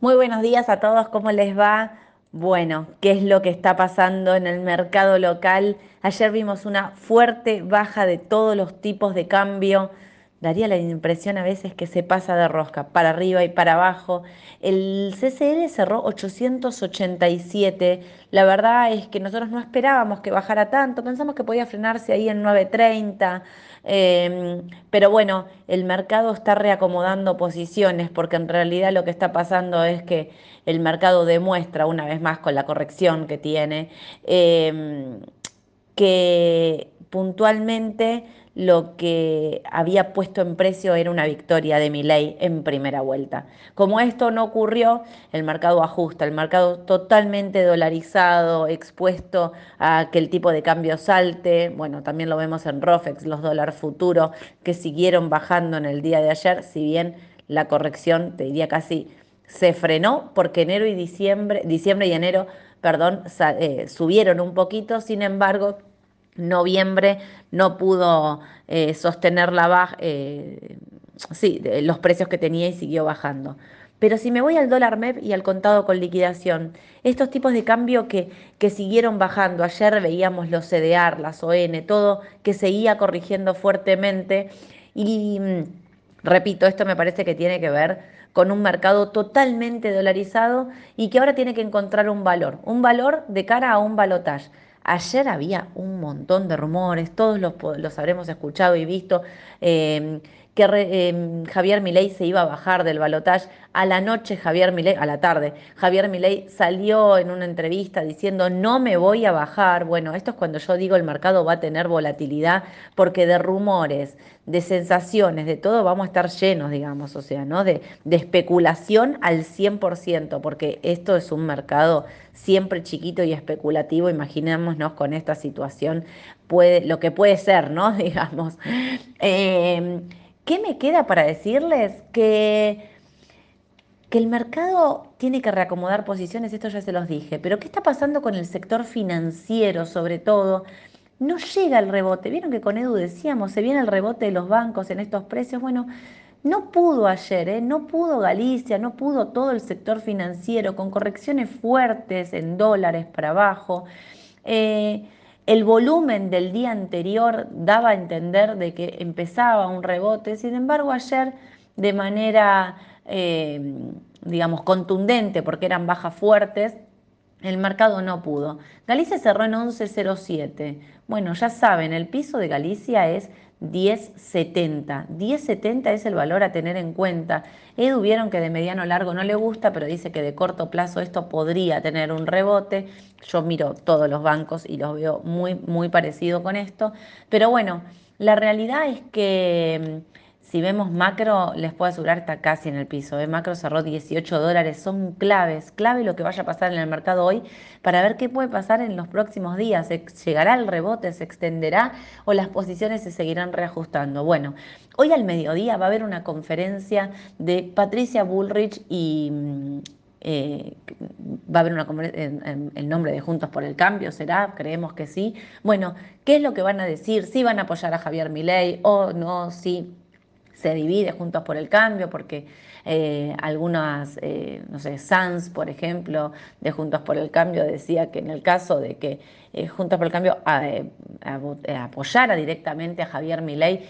Muy buenos días a todos, ¿cómo les va? Bueno, ¿qué es lo que está pasando en el mercado local? Ayer vimos una fuerte baja de todos los tipos de cambio daría la impresión a veces que se pasa de rosca, para arriba y para abajo. El CCL cerró 887. La verdad es que nosotros no esperábamos que bajara tanto, pensamos que podía frenarse ahí en 930. Em, pero bueno, el mercado está reacomodando posiciones porque en realidad lo que está pasando es que el mercado demuestra una vez más con la corrección que tiene em, que puntualmente lo que había puesto en precio era una victoria de ley en primera vuelta. Como esto no ocurrió, el mercado ajusta, el mercado totalmente dolarizado, expuesto a que el tipo de cambio salte. Bueno, también lo vemos en ROFEX, los dólares futuros que siguieron bajando en el día de ayer, si bien la corrección, te diría casi, se frenó porque enero y diciembre, diciembre y enero, perdón, eh, subieron un poquito, sin embargo, noviembre no pudo eh, sostener la baja, eh, sí, los precios que tenía y siguió bajando. Pero si me voy al dólar MEP y al contado con liquidación, estos tipos de cambio que, que siguieron bajando, ayer veíamos los CDR, las ON, todo que seguía corrigiendo fuertemente y mm, repito, esto me parece que tiene que ver con un mercado totalmente dolarizado y que ahora tiene que encontrar un valor, un valor de cara a un balotaje. Ayer había un montón de rumores, todos los, habremos escuchado y visto, em, que em, Javier Milei se iba a bajar del balotaje. A la noche, Javier Milei, a la tarde, Javier Milei salió en una entrevista diciendo no me voy a bajar. Bueno, esto es cuando yo digo el mercado va a tener volatilidad, porque de rumores, de sensaciones, de todo vamos a estar llenos, digamos, o sea, ¿no? De, especulación al 100%, porque esto es un mercado siempre chiquito y especulativo. Imaginémonos con esta situación puede, lo que puede ser, ¿no? Digamos. Eh, ¿Qué me queda para decirles? Que, que el mercado tiene que reacomodar posiciones, esto ya se los dije, pero ¿qué está pasando con el sector financiero sobre todo? No llega el rebote. Vieron que con Edu decíamos, se viene el rebote de los bancos en estos precios. Bueno, no pudo ayer, ¿eh? no pudo Galicia, no pudo todo el sector financiero con correcciones fuertes en dólares para abajo. Eh, el volumen del día anterior daba a entender de que empezaba un rebote, sin embargo ayer de manera, eh, digamos, contundente, porque eran bajas fuertes, el mercado no pudo. Galicia cerró en 11.07. Bueno, ya saben, el piso de Galicia es 10.70. 10.70 es el valor a tener en cuenta. Edu vieron que de mediano largo no le gusta, pero dice que de corto plazo esto podría tener un rebote. Yo miro todos los bancos y los veo muy, muy parecido con esto. Pero bueno, la realidad es que si vemos macro, les puedo asegurar está casi en el piso. ¿eh? Macro cerró 18 dólares, son claves, clave lo que vaya a pasar en el mercado hoy para ver qué puede pasar en los próximos días. ¿Llegará el rebote, se extenderá o las posiciones se seguirán reajustando? Bueno, hoy al mediodía va a haber una conferencia de Patricia Bullrich y mm, eh, va a haber una en, el nombre de Juntos por el Cambio, ¿será? Creemos que sí. Bueno, ¿qué es lo que van a decir? ¿Si van a apoyar a Javier Milei o no? Sí se divide Juntos por el Cambio, porque eh, algunas, eh, no sé, Sanz, por ejemplo, de Juntos por el Cambio, decía que en el caso de que eh, Juntos por el Cambio apoyara directamente a Javier Milei,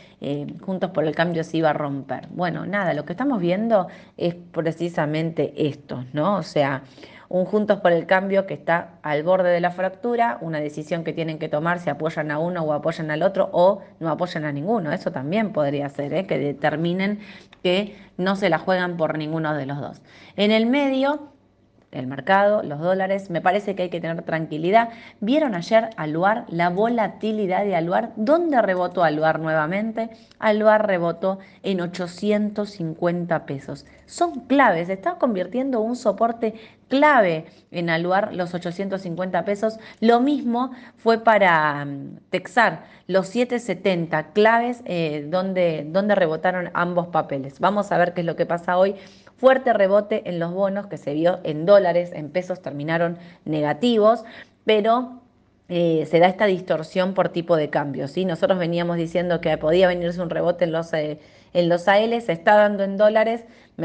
Juntos por el Cambio se iba a romper. Bueno, nada, lo que estamos viendo es precisamente esto, ¿no? O sea, un Juntos por el Cambio que está al borde de la fractura, una decisión que tienen que tomar si apoyan a uno o apoyan al otro o no apoyan a ninguno. Eso también podría ser, ¿eh? que determinen que no se la juegan por ninguno de los dos. En el medio el mercado, los dólares, me parece que hay que tener tranquilidad. ¿Vieron ayer Aluar la volatilidad de Aluar? ¿Dónde rebotó Aluar nuevamente? Aluar rebotó en 850 pesos. Son claves, se está convirtiendo un soporte clave en Aluar los 850 pesos. Lo mismo fue para mm, Texar, los 770 claves eh, donde, donde rebotaron ambos papeles. Vamos a ver qué es lo que pasa hoy fuerte rebote en los bonos que se vio en dólares, en pesos terminaron negativos, pero eh, se da esta distorsión por tipo de cambio. ¿sí? Nosotros veníamos diciendo que podía venirse un rebote en los, eh, en los AL, se está dando en dólares.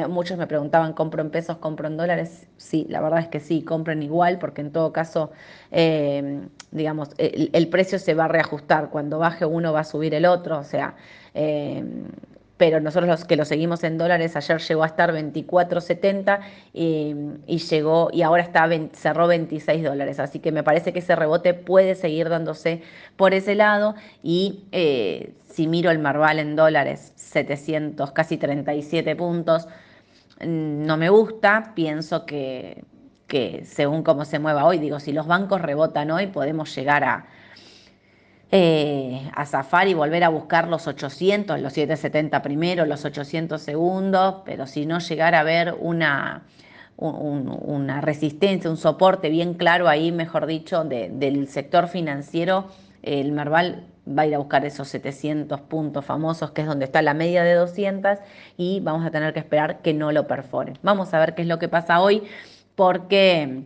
muchos me preguntaban, ¿compro en pesos, compro en dólares? Sí, la verdad es que sí, compren igual, porque en todo caso, eh, digamos, el, precio se va a reajustar. Cuando baje uno va a subir el otro. O sea, pero nosotros los que lo seguimos en dólares, ayer llegó a estar 24.70 y llegó y ahora está cerró 26 dólares. Así que me parece que ese rebote puede seguir dándose por ese lado. Y eh, si miro el Marval en dólares, 700, casi 37 puntos, mm, no me gusta. Pienso que, que según cómo se mueva hoy, digo, si los bancos rebotan hoy, podemos llegar a eh, a zafar y volver a buscar los 800, los 770 primero, los 800 segundos, pero si no llegar a ver una, una resistencia, un soporte bien claro ahí, mejor dicho, del sector financiero, el Merval va a ir a buscar esos 700 puntos famosos, que es donde está la media de 200, y vamos a tener que esperar que no lo perfore. Vamos a ver qué es lo que pasa hoy, porque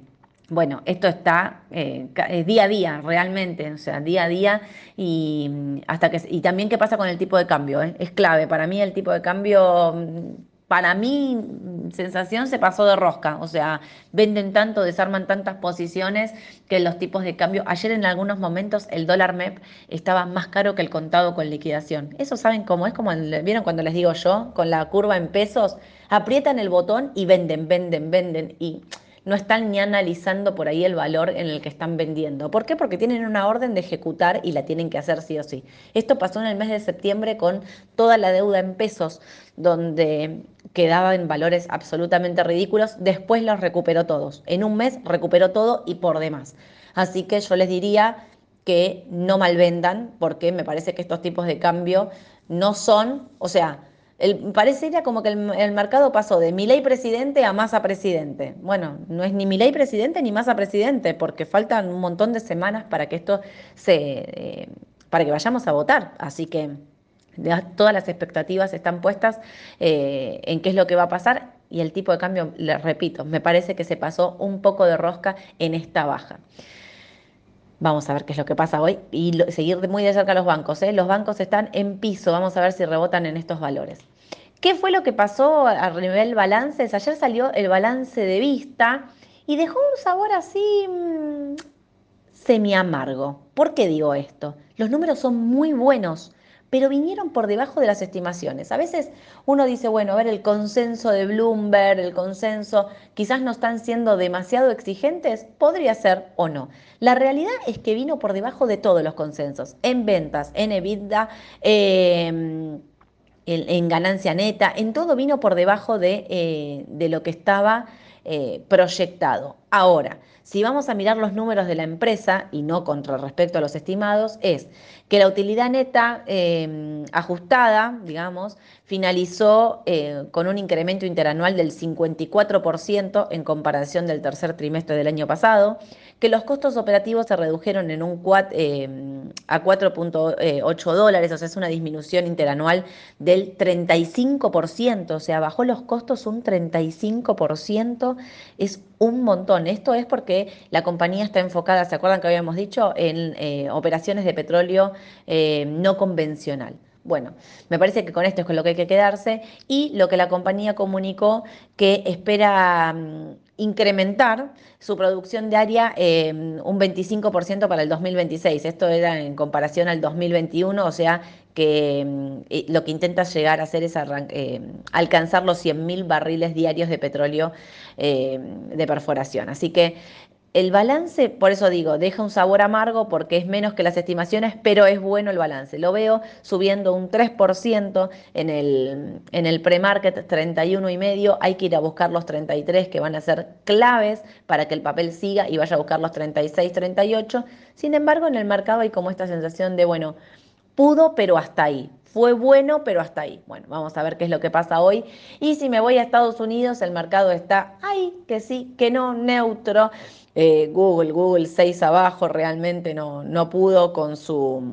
bueno, esto está eh, día a día, realmente, o sea, día a día y mm, hasta que y también qué pasa con el tipo de cambio, ¿eh? es clave. Para mí el tipo de cambio, mm, para mi mm, sensación se pasó de rosca, o sea, venden tanto, desarman tantas posiciones que los tipos de cambio. Ayer en algunos momentos el dólar MEP estaba más caro que el contado con liquidación. Eso saben cómo es, como vieron cuando les digo yo, con la curva en pesos, aprietan el botón y venden, venden, venden y no están ni analizando por ahí el valor en el que están vendiendo. ¿Por qué? Porque tienen una orden de ejecutar y la tienen que hacer sí o sí. Esto pasó en el mes de septiembre con toda la deuda en pesos, donde quedaba en valores absolutamente ridículos. Después los recuperó todos. En un mes recuperó todo y por demás. Así que yo les diría que no malvendan, porque me parece que estos tipos de cambio no son, o sea, el, parecería como que el, mercado pasó de ley presidente a Massa presidente. Bueno, no es ni ley presidente ni Massa presidente, porque faltan un montón de semanas para que esto se, eh, para que vayamos a votar. Así que todas las expectativas están puestas eh, en qué es lo que va a pasar y el tipo de cambio, les repito, me parece que se pasó un poco de rosca en esta baja. Vamos a ver qué es lo que pasa hoy y seguir muy de cerca los bancos. ¿eh? Los bancos están en piso, vamos a ver si rebotan en estos valores. ¿Qué fue lo que pasó a nivel balances? Ayer salió el balance de vista y dejó un sabor así mm, semi amargo. ¿Por qué digo esto? Los números son muy buenos, pero vinieron por debajo de las estimaciones. A veces uno dice, bueno, a ver, el consenso de Bloomberg, el consenso, quizás no están siendo demasiado exigentes, podría ser o no. La realidad es que vino por debajo de todos los consensos, en ventas, en EBITDA, em, en, ganancia neta, en todo vino por debajo de, eh, lo que estaba eh, proyectado. Ahora, si vamos a mirar los números de la empresa y no contra respecto a los estimados, es que la utilidad neta em, ajustada, digamos, finalizó eh, con un incremento interanual del 54% en comparación del tercer trimestre del año pasado, que los costos operativos se redujeron en un em, a 4.8 dólares, o sea, es una disminución interanual del 35%, o sea, bajó los costos un 35%, es un montón. Esto es porque la compañía está enfocada, ¿se acuerdan que habíamos dicho?, en eh, operaciones de petróleo eh, no convencional. Bueno, me parece que con esto es con lo que hay que quedarse y lo que la compañía comunicó que espera mm, incrementar su producción diaria eh, un 25% para el 2026. Esto era en comparación al 2021, o sea que mm, lo que intenta llegar a hacer es eh, alcanzar los 100.000 barriles diarios de petróleo eh, de perforación. Así que el balance, por eso digo, deja un sabor amargo porque es menos que las estimaciones, pero es bueno el balance. Lo veo subiendo un 3% en el, en el pre-market, 31 y medio. Hay que ir a buscar los 33 que van a ser claves para que el papel siga y vaya a buscar los 36, 38. Sin embargo, en el mercado hay como esta sensación de, bueno, pudo, pero hasta ahí. Fue bueno, pero hasta ahí. Bueno, vamos a ver qué es lo que pasa hoy. Y si me voy a Estados Unidos, el mercado está ahí, que sí, que no, neutro. Eh, Google, Google 6 abajo, realmente no, no pudo con su,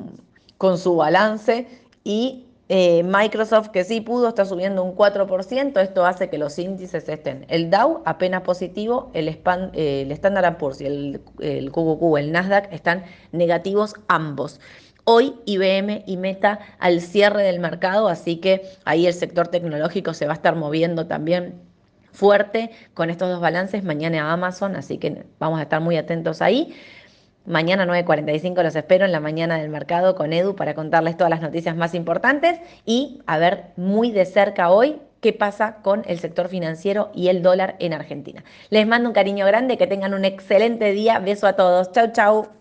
con su balance. Y Eh, Microsoft, que sí pudo, está subiendo un 4%. Esto hace que los índices estén. El Dow apenas positivo, el, eh, el Standard Poor's y el, el QQQ, el Nasdaq, están negativos ambos. Hoy IBM y Meta al cierre del mercado, así que ahí el sector tecnológico se va a estar moviendo también fuerte con estos dos balances. Mañana Amazon, así que vamos a estar muy atentos ahí. Mañana 9.45 los espero en la mañana del mercado con Edu para contarles todas las noticias más importantes y a ver muy de cerca hoy qué pasa con el sector financiero y el dólar en Argentina. Les mando un cariño grande, que tengan un excelente día. Beso a todos. Chau, chau.